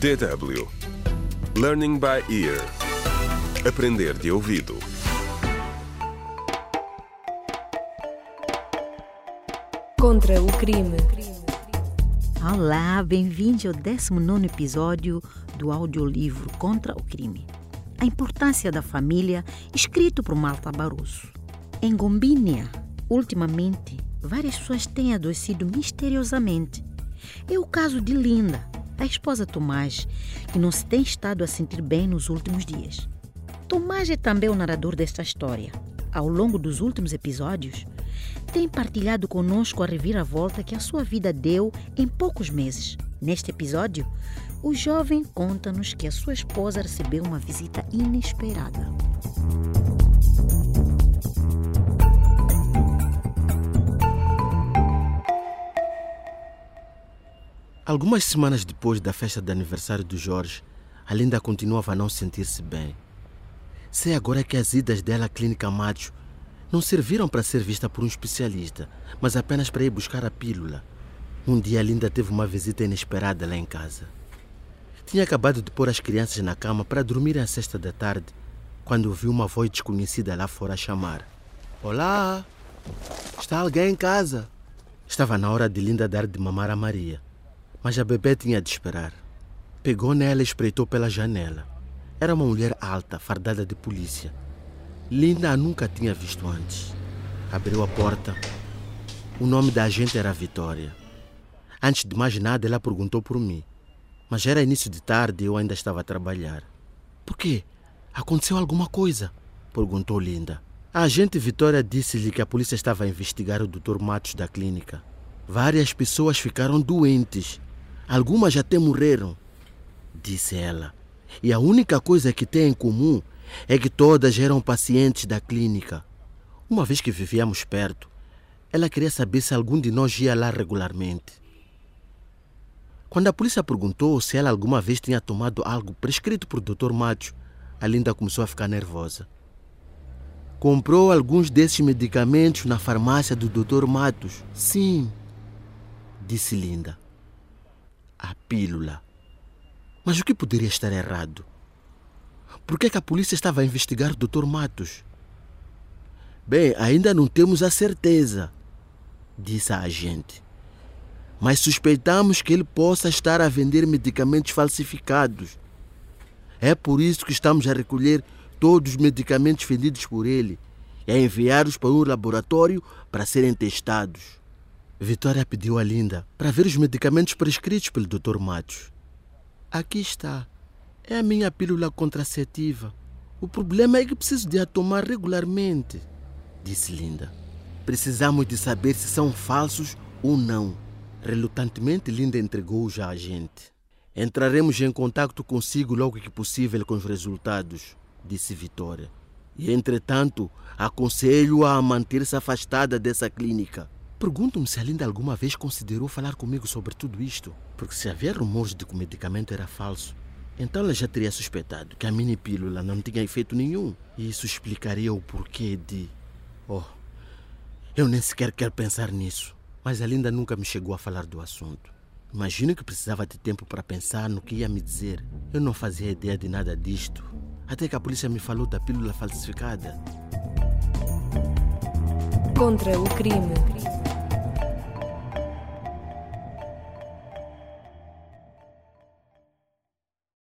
DW Learning by Ear Aprender de ouvido Contra o crime. Olá, bem-vindos ao 19 episódio do audiolivro Contra o Crime. A importância da família, escrito por Marta Barroso. Em Gombínia, ultimamente, várias pessoas têm adoecido misteriosamente. É o caso de Linda, a esposa Tomás, que não se tem estado a sentir bem nos últimos dias. Tomás é também o narrador desta história. Ao longo dos últimos episódios, tem partilhado conosco a reviravolta que a sua vida deu em poucos meses. Neste episódio, o jovem conta-nos que a sua esposa recebeu uma visita inesperada. Algumas semanas depois da festa de aniversário do Jorge, a Linda continuava a não sentir-se bem. Sei agora que as idas dela à clínica Macho não serviram para ser vista por um especialista, mas apenas para ir buscar a pílula. Um dia a Linda teve uma visita inesperada lá em casa. Tinha acabado de pôr as crianças na cama para dormir às sexta da tarde, quando ouviu uma voz desconhecida lá fora chamar. Olá! Está alguém em casa? Estava na hora de Linda dar de mamar a Maria, mas a bebê tinha de esperar. Pegou nela e espreitou pela janela. Era uma mulher alta, fardada de polícia. Linda a nunca tinha visto antes. Abriu a porta. O nome da agente era Vitória. Antes de mais nada, ela perguntou por mim. Mas era início de tarde e eu ainda estava a trabalhar. Por quê? Aconteceu alguma coisa? Perguntou Linda. A agente Vitória disse-lhe que a polícia estava a investigar o Dr. Matos da clínica. Várias pessoas ficaram doentes. Algumas até morreram, disse ela. E a única coisa que têm em comum é que todas eram pacientes da clínica. Uma vez que vivíamos perto, ela queria saber se algum de nós ia lá regularmente. Quando a polícia perguntou se ela alguma vez tinha tomado algo prescrito por Dr. Macho, a Linda começou a ficar nervosa. Comprou alguns desses medicamentos na farmácia do Dr. Matos? Sim, disse Linda. A pílula. Mas o que poderia estar errado? Por que, é que a polícia estava a investigar o Dr. Matos? Bem, ainda não temos a certeza, disse a agente. Mas suspeitamos que ele possa estar a vender medicamentos falsificados. É por isso que estamos a recolher todos os medicamentos vendidos por ele e a enviá-los para um laboratório para serem testados. Vitória pediu a Linda para ver os medicamentos prescritos pelo Dr. Matos. Aqui está. É a minha pílula contraceptiva. O problema é que preciso de a tomar regularmente, disse Linda. Precisamos de saber se são falsos ou não. Relutantemente, Linda entregou-os à agente. Entraremos em contato consigo logo que possível com os resultados, disse Vitória. E, entretanto, aconselho-a a manter-se afastada dessa clínica. Pergunto-me se a Linda alguma vez considerou falar comigo sobre tudo isto, porque se havia rumores de que o medicamento era falso, então ela já teria suspeitado que a mini pílula não tinha efeito nenhum. E isso explicaria o porquê de. Oh, eu nem sequer quero pensar nisso. Mas a Linda nunca me chegou a falar do assunto. Imagino que precisava de tempo para pensar no que ia me dizer. Eu não fazia ideia de nada disto. Até que a polícia me falou da pílula falsificada. Contra o crime.